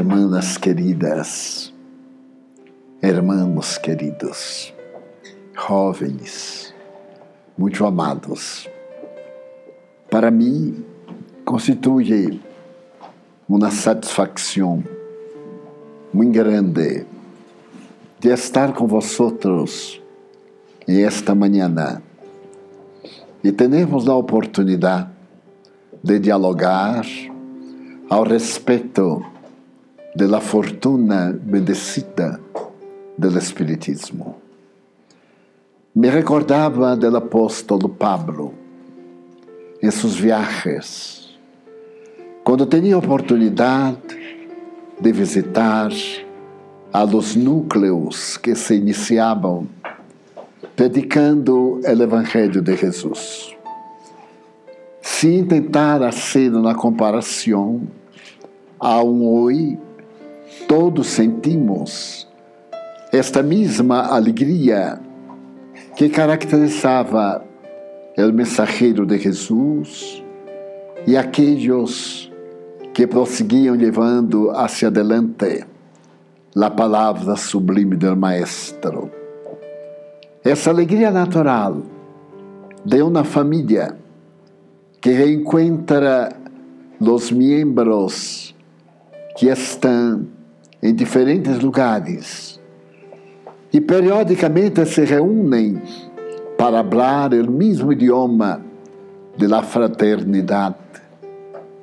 hermanas queridas, hermanos queridos, jovens, muito amados, para mim constitui uma satisfação muito grande de estar com vosotros esta manhã e termos a oportunidade de dialogar ao respeito da fortuna bendecida do Espiritismo. Me recordava do apóstolo Pablo em seus viajes, quando tinha oportunidade de visitar a los núcleos que se iniciavam predicando o Evangelho de Jesus. Se tentar fazer uma comparação a um oi, todos sentimos esta mesma alegria que caracterizava o mensageiro de Jesus e aqueles que prosseguiam levando hacia adelante a palavra sublime do Maestro. Essa alegria natural de uma família que reencontra os membros que estão em diferentes lugares e periodicamente se reúnem para falar o mesmo idioma de la fraternidade,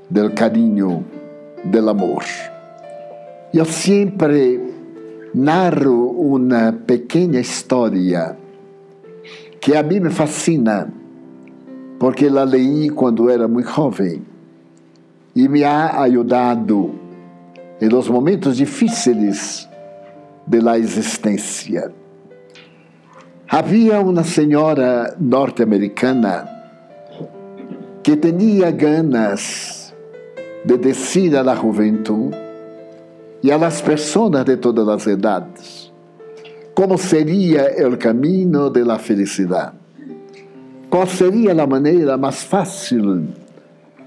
del carinho, del amor. Eu sempre narro uma pequena história que a mim me fascina, porque la leí quando era muito jovem e me ha ajudado em los momentos difíceis de la existência. Havia uma senhora norte-americana que tinha ganas de descer la juventude e las pessoas de todas as idades como seria o caminho de la felicidade. Qual seria a maneira mais fácil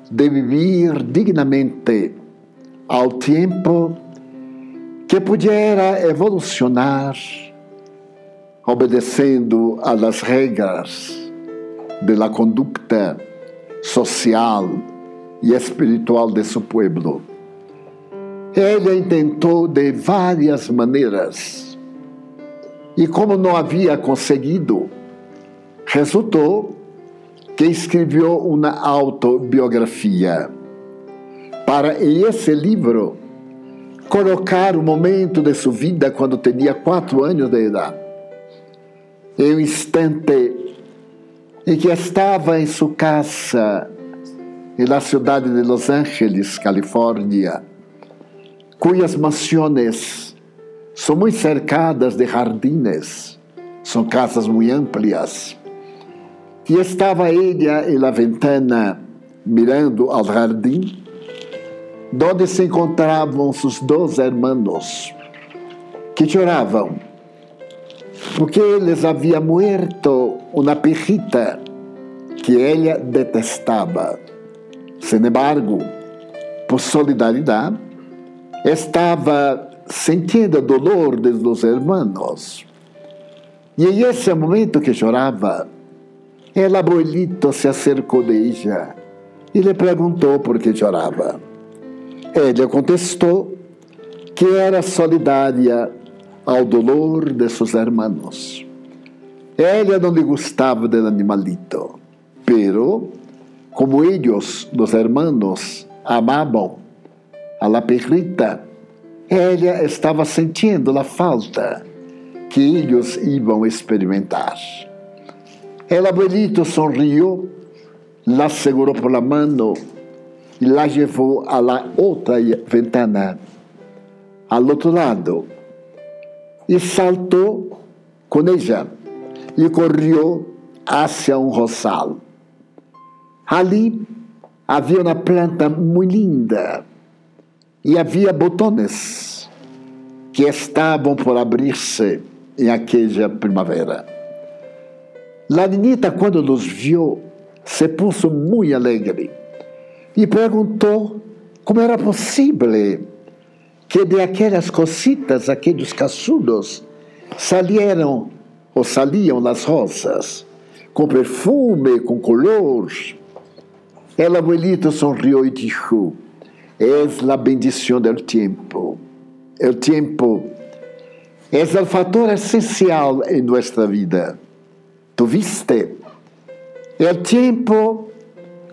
de viver dignamente ao tempo que pudiera evolucionar obedecendo a las regras de la conducta social e espiritual de seu pueblo. Ele tentou de várias maneiras e, como não havia conseguido, resultou que escreveu uma autobiografia para em esse livro colocar o momento de sua vida quando tinha quatro anos de idade. Em um instante em que estava em sua casa na cidade de Los Angeles, Califórnia, cujas mansões são muito cercadas de jardines, são casas muito amplias. E estava ela em la ventana mirando ao jardim onde se encontravam seus dois irmãos, que choravam, porque eles havia muerto uma perrita que ela detestava. Sin embargo, por solidariedade, estava sentindo dolor dos irmãos. E em esse momento que chorava, el abuelito se acercou de ella e lhe perguntou por que chorava. Ela contestou que era solidária ao dolor de seus irmãos. Ela não lhe gostava do animalito, pero como eles, os irmãos, amavam a la perrita, ela estava sentindo a falta que eles iam experimentar. El abuelito sonrió, la seguró por la mano y la llevó a la otra ventana, al otro lado, y saltó con ella y corrió hacia un rosal. Ali havia uma planta muito linda. E havia botões que estavam por abrir-se em aquela primavera. La niñita, quando nos viu, se pôs muito alegre e perguntou como era possível que de aquelas cositas, aqueles caçudos, salieram ou saliam as rosas, com perfume, com color. El abuelito sorriu e disse: Es a bendição do tempo. O tempo é o fator essencial em nossa vida. Tu viste? O tempo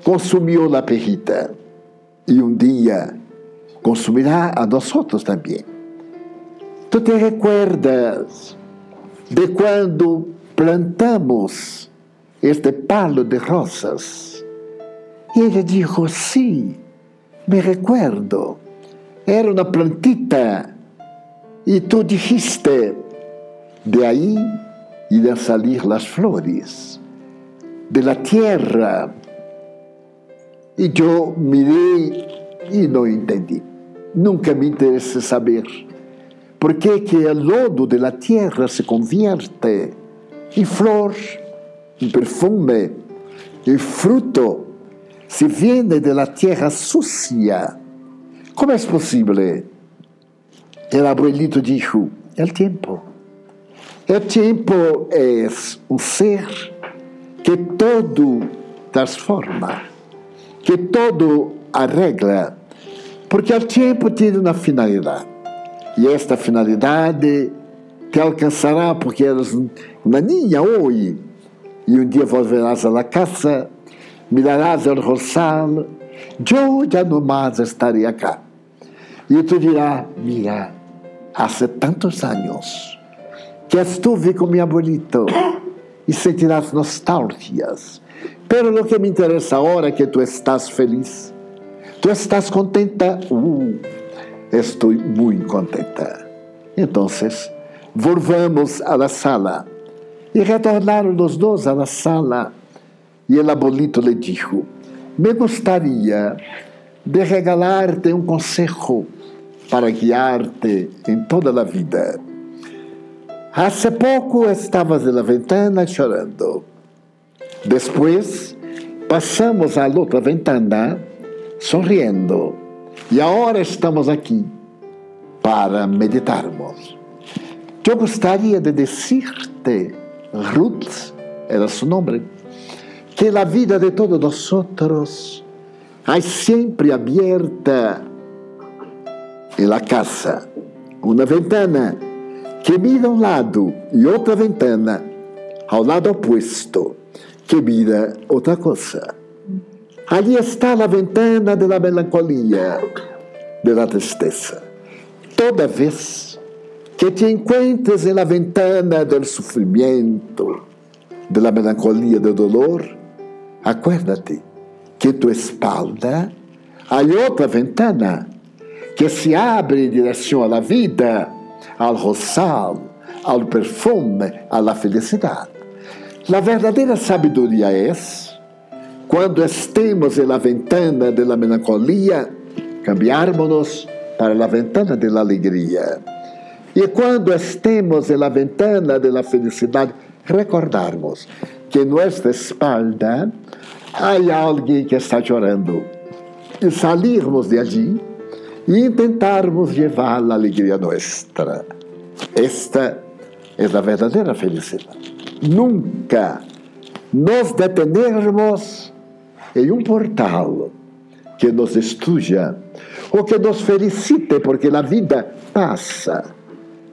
consumiu a perrita e um dia consumirá a nós também. Tu te recuerdas de quando plantamos este palo de rosas? E ele disse: Sim, me recuerdo. Era uma plantita. E tu dijiste: De aí irão sair as flores, de la tierra. E eu mirei e não entendi. Nunca me interessa saber por que, que o lodo da terra se convierte em flor, em perfume, em fruto, se viene da terra sucia. Como é possível? O abuelito disse: é o tempo. O tempo é um ser que todo transforma, que todo arregla porque o tempo tem uma finalidade. E esta finalidade te alcançará porque eres uma niña hoje. E um dia volverás à casa, mirarás ao roçal, eu já não mais estarei acá. E tu dirás, mira, há tantos anos que estuve com meu abuelito e sentirás nostalgias. Pero o que me interessa agora é que tu estás feliz Tu estás contenta? Uh, estou muito contenta. Então, volvamos à la sala. E retornaram os dois à la sala. E el abuelito lhe disse: Me gostaria de regalar-te um conselho para guiar-te em toda a vida. Há pouco estavas na ventana chorando. Depois, passamos à outra ventana sorriendo. E agora estamos aqui para meditarmos. Eu gostaria de dizer-te, Ruth, era seu nome, que a vida de todos nós é sempre aberta em la casa. Uma ventana que mira um lado e outra ventana ao lado oposto que mira outra coisa. Allí está la ventana de la melancolía, de la tristeza. Toda vez que te encuentres en la ventana del sufrimiento, de la melancolía, del dolor, acuérdate que tu espalda hay otra ventana que se abre en dirección a la vida, al rosal, al perfume, a la felicidad. La verdadera sabiduría es quando estemos na ventana da melancolia, cambiarmos para a ventana da alegria. E quando estemos na ventana da felicidade, recordarmos que em nossa espalda há alguém que está chorando. E salirmos de allí e tentarmos levar a alegria nossa. Esta é a verdadeira felicidade. Nunca nos detenermos em um portal que nos estuja ou que nos felicite, porque a vida passa.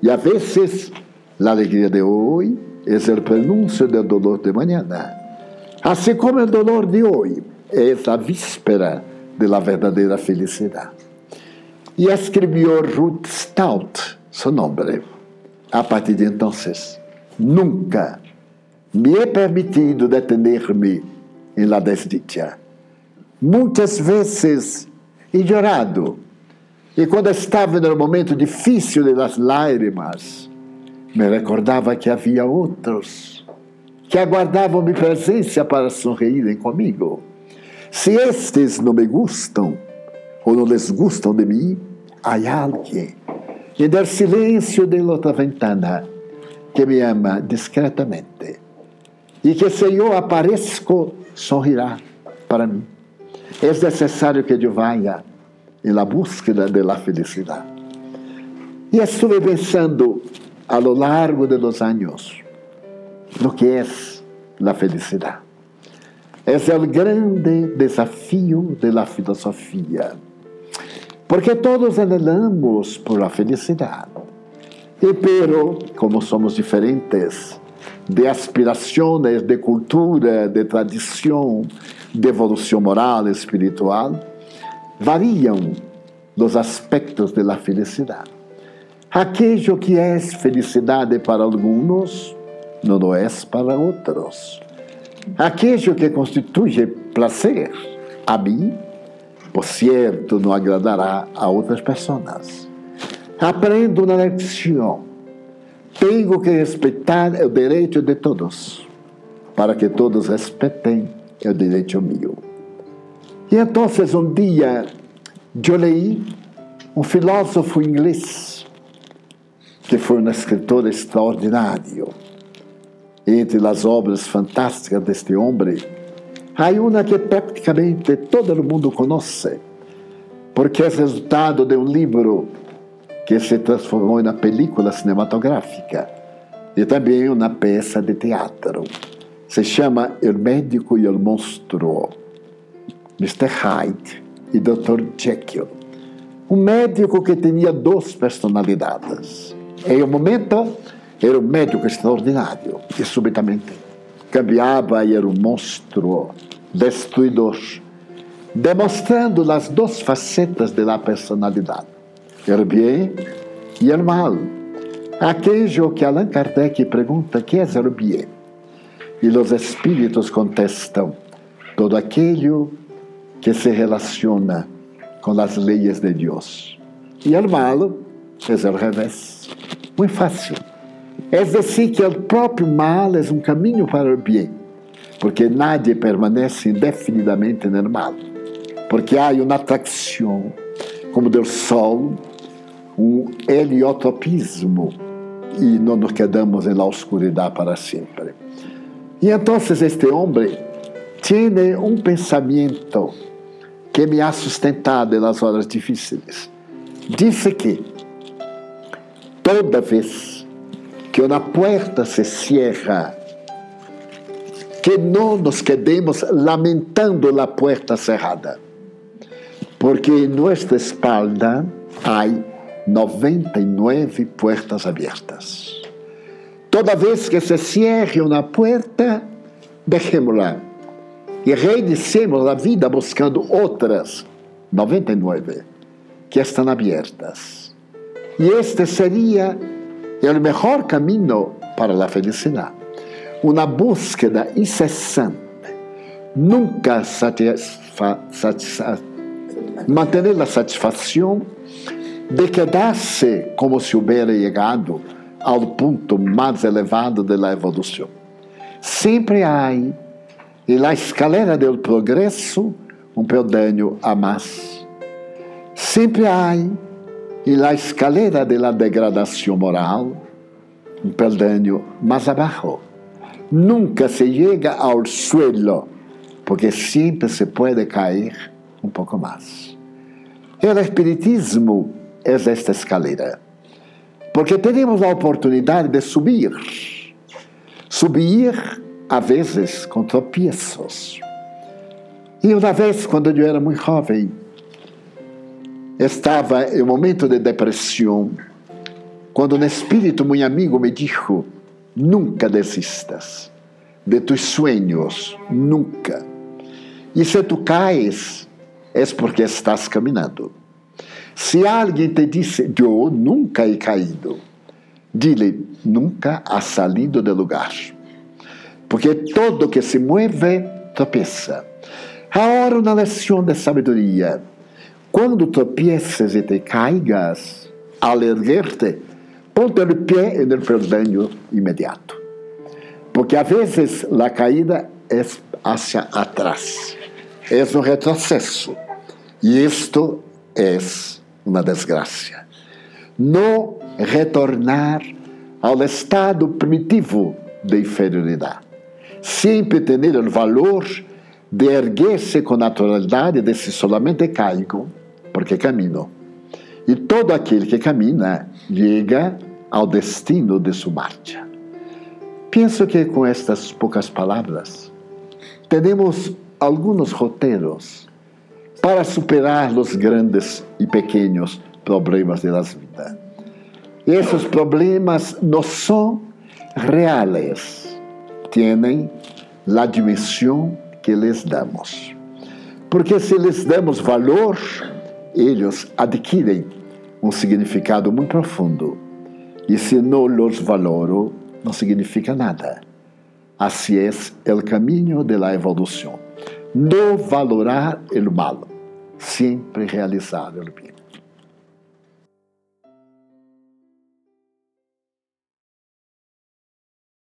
E a vezes a alegria de hoje é o prenúncio do dolor de amanhã. Assim como o dolor de hoje é a víspera da verdadeira felicidade. E escreveu Ruth Stout, seu nome. A partir de então, nunca me é permitido detener-me em la desdicha. Muitas vezes he chorado. E quando estava no momento difícil das lágrimas, me recordava que havia outros que aguardavam minha presença para sorrirem comigo. Se estes não me gustam ou não les gustam de mim, há alguém e no silêncio de outra ventana que me ama discretamente e que se eu apareço sorrirá para mim. É necessário que eu vá búsqueda de la felicidade. E estive pensando a lo largo de años no que é a felicidade. É o grande desafio da filosofia. Porque todos anelamos por a felicidade. E pero, como somos diferentes, de aspirações, de cultura, de tradição, de evolução moral espiritual, variam os aspectos da felicidade. Aquilo que é felicidade para alguns não é para outros. Aquilo que constitui prazer a mim, por certo, não agradará a outras pessoas. Aprendo na lição. Tenho que respeitar o direito de todos, para que todos respeitem o direito meu. E então, um dia, eu li um filósofo inglês, que foi um escritor extraordinário. Entre as obras fantásticas deste homem, há uma que praticamente todo mundo conhece, porque é resultado de um livro que se transformou uma película cinematográfica e também uma peça de teatro. Se chama O Médico e o Monstro, Mr. Hyde e Dr. Jekyll. Um médico que tinha duas personalidades. Em um momento, era um médico extraordinário e subitamente cambiava e era um monstro destruidor, demonstrando as duas facetas da personalidade el bien e mal. Aquello que Allan Kardec pergunta que é bien. E os espíritos contestam todo aquilo que se relaciona com as leis de Deus. E mal é o revés. Muito fácil. É dizer, que o próprio mal é um caminho para o bem, porque nadie permanece indefinidamente no mal, porque há uma atração, como do sol, um heliotropismo e não nos quedamos na oscuridade para sempre. E então este homem tem um pensamento que me ha sustentado nas horas difíceis. Disse que toda vez que uma porta se cierra, que não nos quedemos lamentando a porta cerrada, porque em nossa espalda há 99 puertas abertas. Toda vez que se cierre uma porta, deixemos-la e reiniciemos a vida buscando outras 99 que estão abertas. E este seria o melhor caminho para a felicidade. Uma búsqueda incessante, nunca satisfa, satisfa, manter a satisfação de quedar-se como se houvera chegado ao ponto mais elevado da evolução. Sempre há e na escalera do progresso um peldaño a mais. Sempre há e na escalera da degradação moral um peldaño mais abaixo. Nunca se chega ao suelo, porque sempre se pode cair um pouco mais. O Espiritismo é esta escalera. Porque temos a oportunidade de subir. Subir, a vezes, com tropeços. E uma vez, quando eu era muito jovem, estava em um momento de depressão, quando um espírito muito amigo me disse: Nunca desistas de tus sueños, nunca. E se tu caes, é porque estás caminhando. Se alguém te disse, eu nunca he caído, dile, nunca ha salido do lugar. Porque todo que se mueve tropeça. Agora, uma lição de sabedoria. Quando tropieces e te caigas, al erguer-te, ponte o pé no peldaño imediato. Porque a vezes a caída é hacia atrás, é um retrocesso. E isto é uma desgraça. Não retornar ao estado primitivo de inferioridade. Sempre ter o valor de erguer-se com naturalidade, de se solamente caigo, porque caminho. E todo aquele que caminha chega ao destino de sua marcha. Penso que com estas poucas palavras temos alguns roteiros para superar os grandes e pequenos problemas da vida. Esses problemas não são reais, têm a dimensão que lhes damos. Porque se lhes damos valor, eles adquirem um significado muito profundo. E se não los valoro, não significa nada. Assim é o caminho da evolução. Não valorar o mal, sempre o bem.